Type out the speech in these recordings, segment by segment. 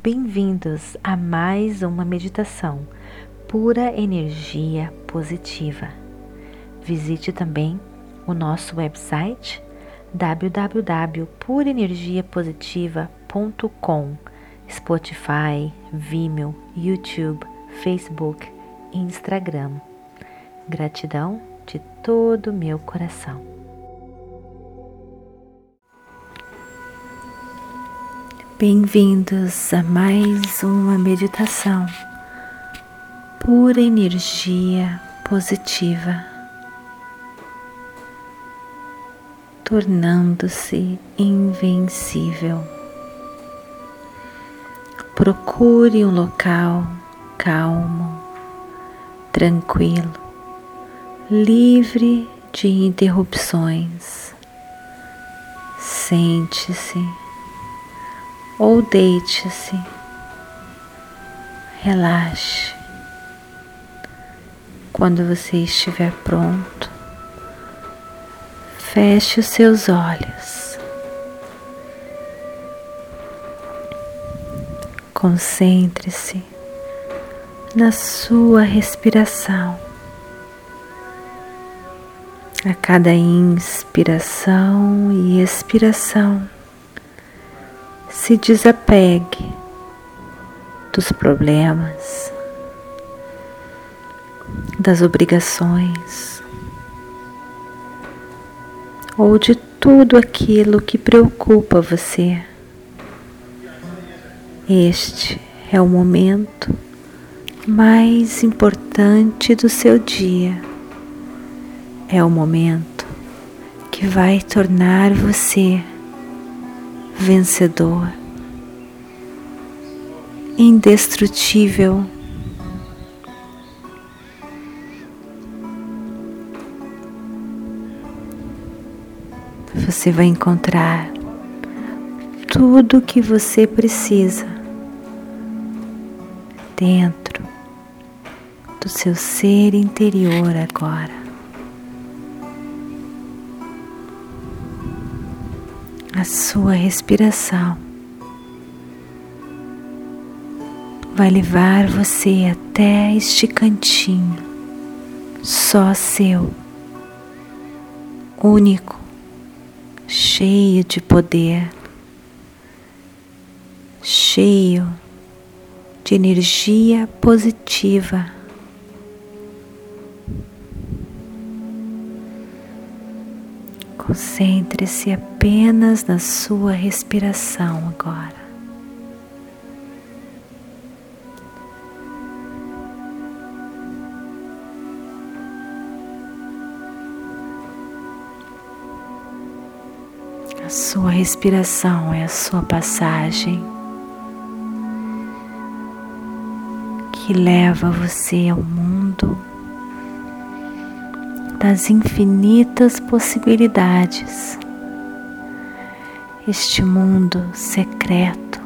Bem-vindos a mais uma meditação pura energia positiva. Visite também o nosso website www.purenergiapositiva.com, Spotify, Vimeo, YouTube, Facebook e Instagram. Gratidão de todo o meu coração. Bem-vindos a mais uma meditação pura energia positiva, tornando-se invencível. Procure um local calmo, tranquilo, livre de interrupções. Sente-se ou deite-se, relaxe. Quando você estiver pronto, feche os seus olhos. Concentre-se na sua respiração. A cada inspiração e expiração, se desapegue dos problemas, das obrigações ou de tudo aquilo que preocupa você. Este é o momento mais importante do seu dia. É o momento que vai tornar você vencedor, indestrutível. Você vai encontrar tudo o que você precisa dentro do seu ser interior agora. a sua respiração vai levar você até este cantinho só seu, único, cheio de poder, cheio de energia positiva. Concentre-se apenas na sua respiração agora. Sua respiração é a sua passagem que leva você ao mundo das infinitas possibilidades. Este mundo secreto,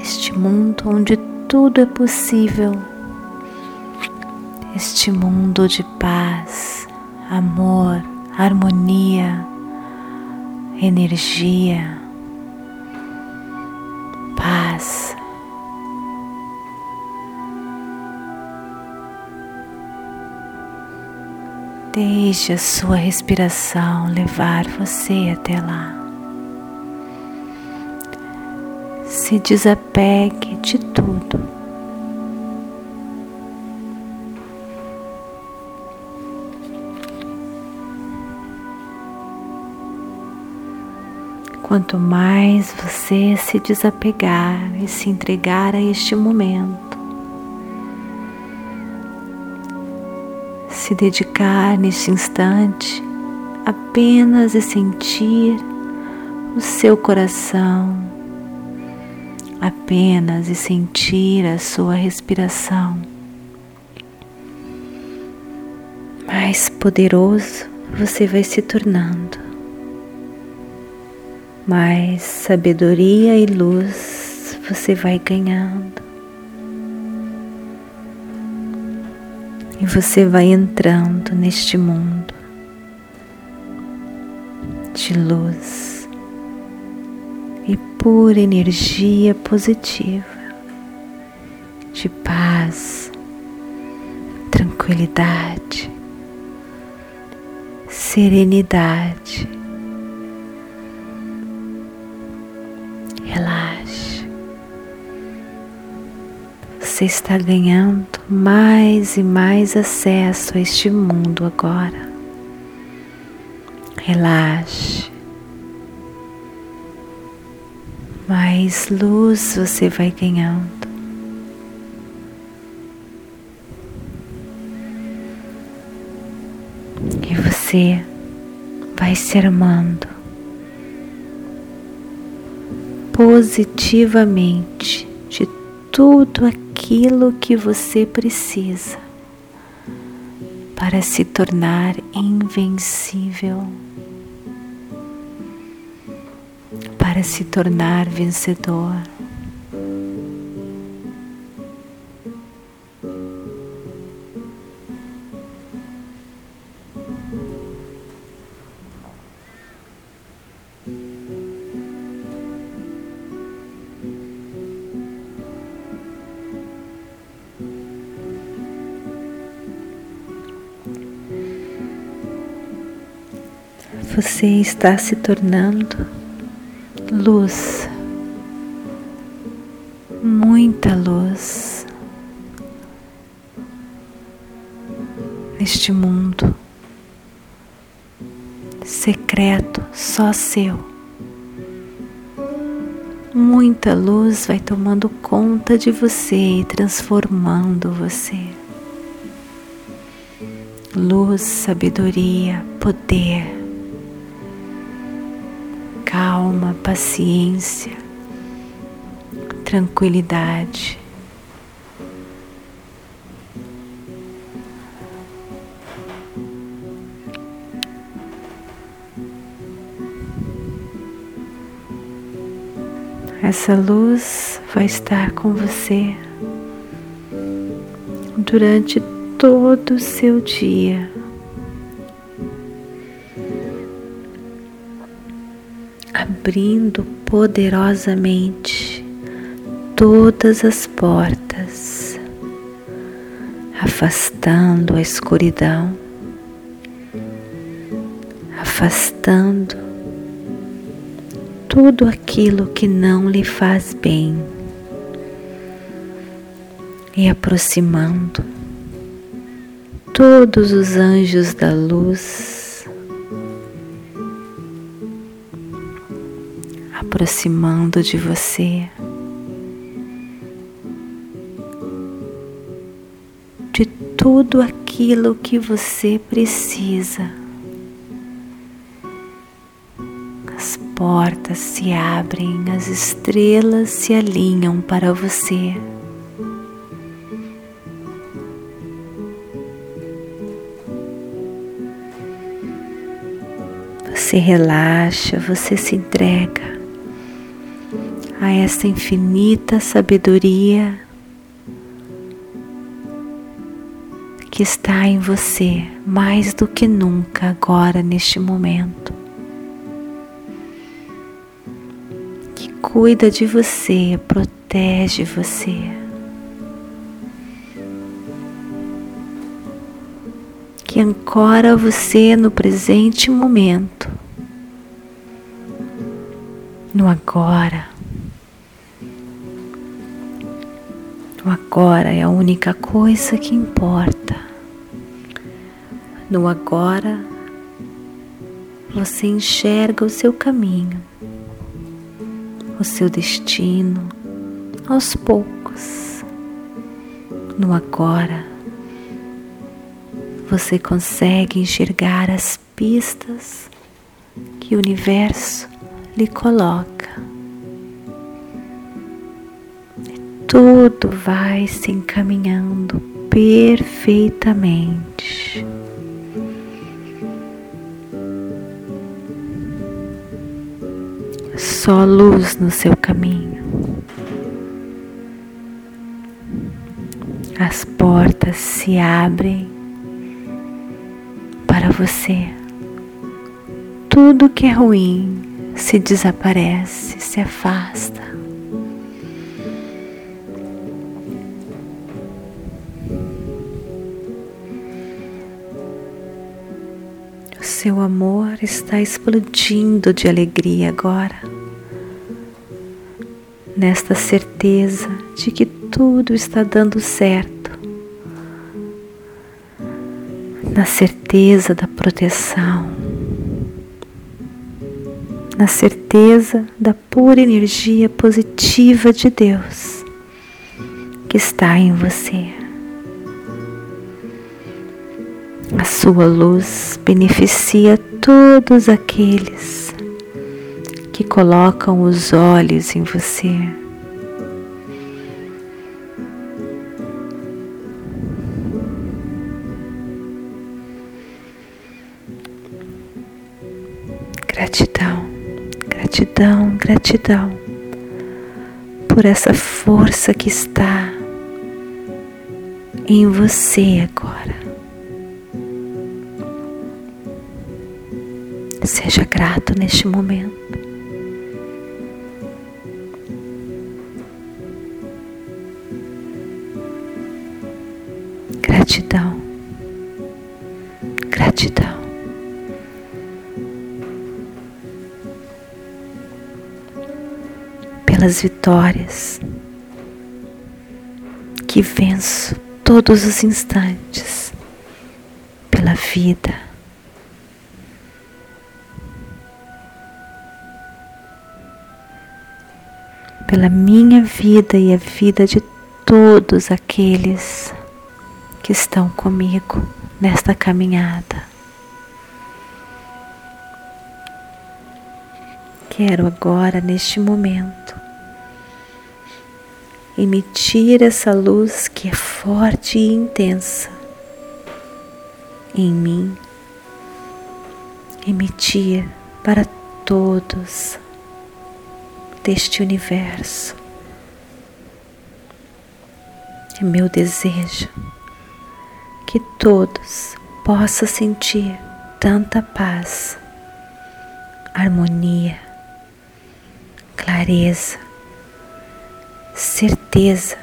este mundo onde tudo é possível, este mundo de paz, amor, harmonia, energia, paz. Deixe a sua respiração levar você até lá. Se desapegue de tudo. Quanto mais você se desapegar e se entregar a este momento, se dedicar neste instante apenas a sentir o seu coração, apenas e sentir a sua respiração. Mais poderoso você vai se tornando, mais sabedoria e luz você vai ganhando. e você vai entrando neste mundo de luz, e pura energia positiva de paz, tranquilidade, serenidade. Relaxe. Você está ganhando mais e mais acesso a este mundo agora. Relaxe. Mais luz você vai ganhando. E você vai se armando positivamente de tudo aquilo que você precisa para se tornar invencível, para se tornar vencedor. Você está se tornando luz, muita luz neste mundo secreto, só seu. Muita luz vai tomando conta de você e transformando você. Luz, sabedoria, poder paciência, tranquilidade. Essa luz vai estar com você durante todo o seu dia. Abrindo poderosamente todas as portas, afastando a escuridão, afastando tudo aquilo que não lhe faz bem e aproximando todos os anjos da luz aproximando de você, de tudo aquilo que você precisa. As portas se abrem, as estrelas se alinham para você. Você relaxa, você se entrega a essa infinita sabedoria que está em você mais do que nunca agora neste momento. Que cuida de você, protege você. Que ancora você no presente momento, no agora. Agora é a única coisa que importa. No agora, você enxerga o seu caminho, o seu destino aos poucos. No agora, você consegue enxergar as pistas que o universo lhe coloca. Tudo vai se encaminhando perfeitamente. Só luz no seu caminho. As portas se abrem para você. Tudo que é ruim se desaparece, se afasta. Seu amor está explodindo de alegria agora, nesta certeza de que tudo está dando certo, na certeza da proteção, na certeza da pura energia positiva de Deus que está em você. A sua luz beneficia todos aqueles que colocam os olhos em você. Gratidão, gratidão, gratidão por essa força que está em você agora. Seja grato neste momento. Gratidão, gratidão. Pelas vitórias que venço todos os instantes, pela vida pela minha vida e a vida de todos aqueles que estão comigo nesta caminhada. Quero agora, neste momento, emitir essa luz que é forte e intensa em mim, emitir para todos deste universo. É meu desejo que todos possam sentir tanta paz, harmonia, clareza, certeza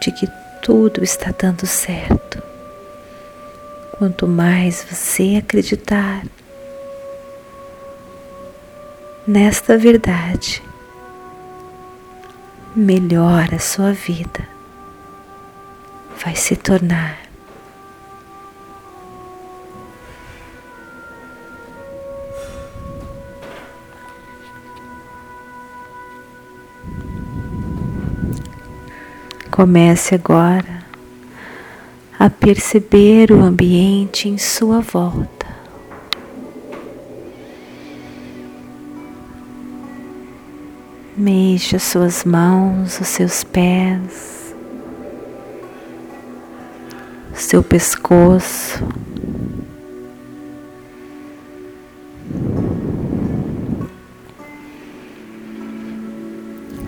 de que tudo está dando certo. Quanto mais você acreditar nesta verdade, melhor a sua vida vai se tornar. Comece agora a perceber o ambiente em sua volta. Mexa suas mãos, os seus pés, seu pescoço.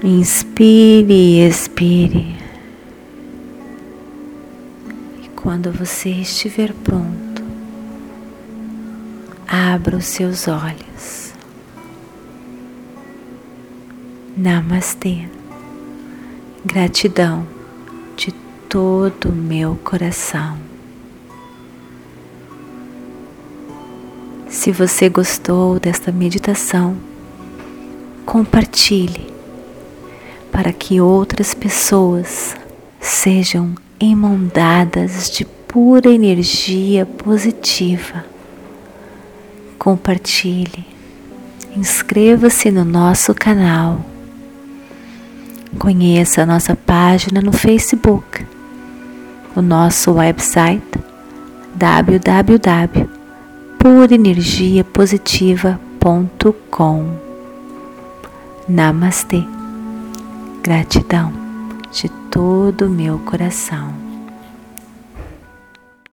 Inspire e expire. E quando você estiver pronto, abra os seus olhos. Namastê. Gratidão de todo o meu coração. Se você gostou desta meditação, compartilhe para que outras pessoas sejam emandadas de pura energia positiva. Compartilhe, inscreva-se no nosso canal Conheça a nossa página no Facebook, o nosso website www.purenergiapositiva.com. Namastê. Gratidão de todo o meu coração.